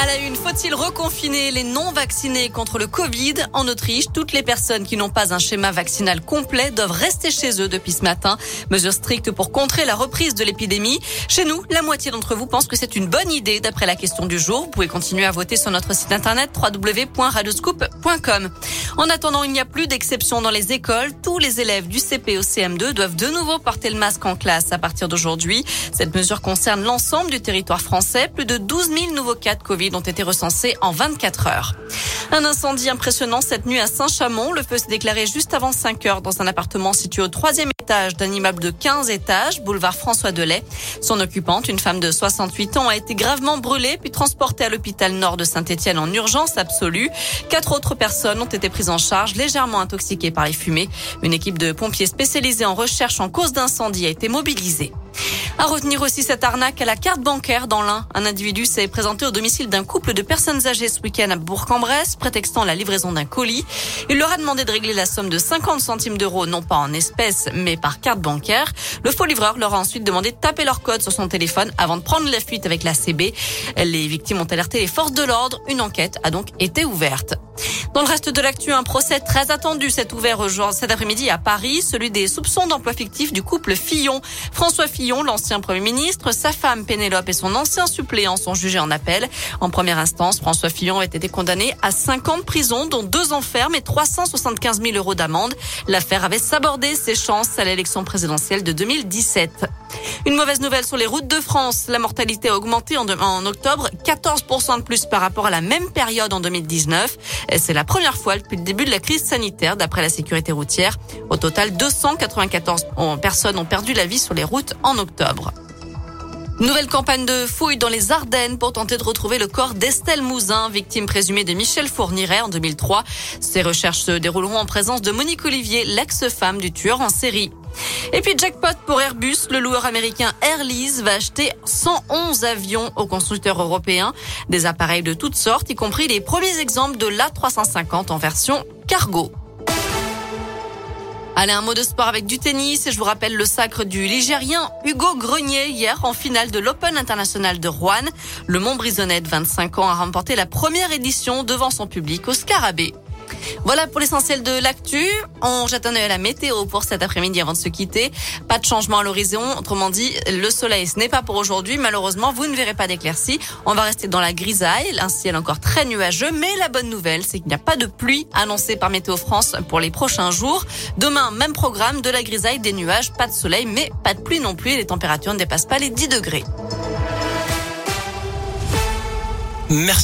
À la une, faut-il reconfiner les non-vaccinés contre le Covid? En Autriche, toutes les personnes qui n'ont pas un schéma vaccinal complet doivent rester chez eux depuis ce matin. Mesure stricte pour contrer la reprise de l'épidémie. Chez nous, la moitié d'entre vous pense que c'est une bonne idée d'après la question du jour. Vous pouvez continuer à voter sur notre site internet www.radioscoop.com. En attendant, il n'y a plus d'exception dans les écoles. Tous les élèves du CP au CM2 doivent de nouveau porter le masque en classe à partir d'aujourd'hui. Cette mesure concerne l'ensemble du territoire français. Plus de 12 000 nouveaux cas de Covid ont été recensés en 24 heures. Un incendie impressionnant cette nuit à Saint-Chamond. Le feu s'est déclaré juste avant 5 heures dans un appartement situé au troisième étage d'un immeuble de 15 étages, boulevard François Delay. Son occupante, une femme de 68 ans, a été gravement brûlée puis transportée à l'hôpital nord de Saint-Étienne en urgence absolue. Quatre autres personnes ont été prises en charge, légèrement intoxiquées par les fumées. Une équipe de pompiers spécialisés en recherche en cause d'incendie a été mobilisée. À retenir aussi cette arnaque à la carte bancaire dans l'Ain. Un individu s'est présenté au domicile d'un couple de personnes âgées ce week-end à Bourg-en-Bresse, prétextant la livraison d'un colis. Il leur a demandé de régler la somme de 50 centimes d'euros, non pas en espèces, mais par carte bancaire. Le faux livreur leur a ensuite demandé de taper leur code sur son téléphone avant de prendre la fuite avec la CB. Les victimes ont alerté les forces de l'ordre. Une enquête a donc été ouverte. Dans le reste de l'actu, un procès très attendu s'est ouvert cet après-midi à Paris, celui des soupçons d'emploi fictif du couple Fillon. François Fillon, l'ancien Premier ministre, sa femme Pénélope et son ancien suppléant sont jugés en appel. En première instance, François Fillon a été condamné à 5 ans de prison, dont 2 ans ferme et 375 000 euros d'amende. L'affaire avait sabordé ses chances à l'élection présidentielle de 2017. Une mauvaise nouvelle sur les routes de France. La mortalité a augmenté en, octobre, 14% de plus par rapport à la même période en 2019. C'est la première fois depuis le début de la crise sanitaire, d'après la sécurité routière. Au total, 294 personnes ont perdu la vie sur les routes en octobre. Nouvelle campagne de fouilles dans les Ardennes pour tenter de retrouver le corps d'Estelle Mouzin, victime présumée de Michel Fourniret en 2003. Ces recherches se dérouleront en présence de Monique Olivier, l'ex-femme du tueur en série. Et puis jackpot pour Airbus, le loueur américain Airlease va acheter 111 avions aux constructeurs européens, des appareils de toutes sortes, y compris les premiers exemples de l'A350 en version cargo. Allez, un mot de sport avec du tennis. Et je vous rappelle le sacre du Ligérien Hugo Grenier hier en finale de l'Open International de Rouen. Le Montbrisonnais de 25 ans a remporté la première édition devant son public au Scarabée. Voilà pour l'essentiel de l'actu. On jette un œil à la météo pour cet après-midi avant de se quitter. Pas de changement à l'horizon. Autrement dit, le soleil, ce n'est pas pour aujourd'hui. Malheureusement, vous ne verrez pas d'éclaircies. On va rester dans la grisaille. Un ciel encore très nuageux. Mais la bonne nouvelle, c'est qu'il n'y a pas de pluie annoncée par Météo France pour les prochains jours. Demain, même programme, de la grisaille, des nuages, pas de soleil, mais pas de pluie non plus. Les températures ne dépassent pas les 10 degrés. Merci.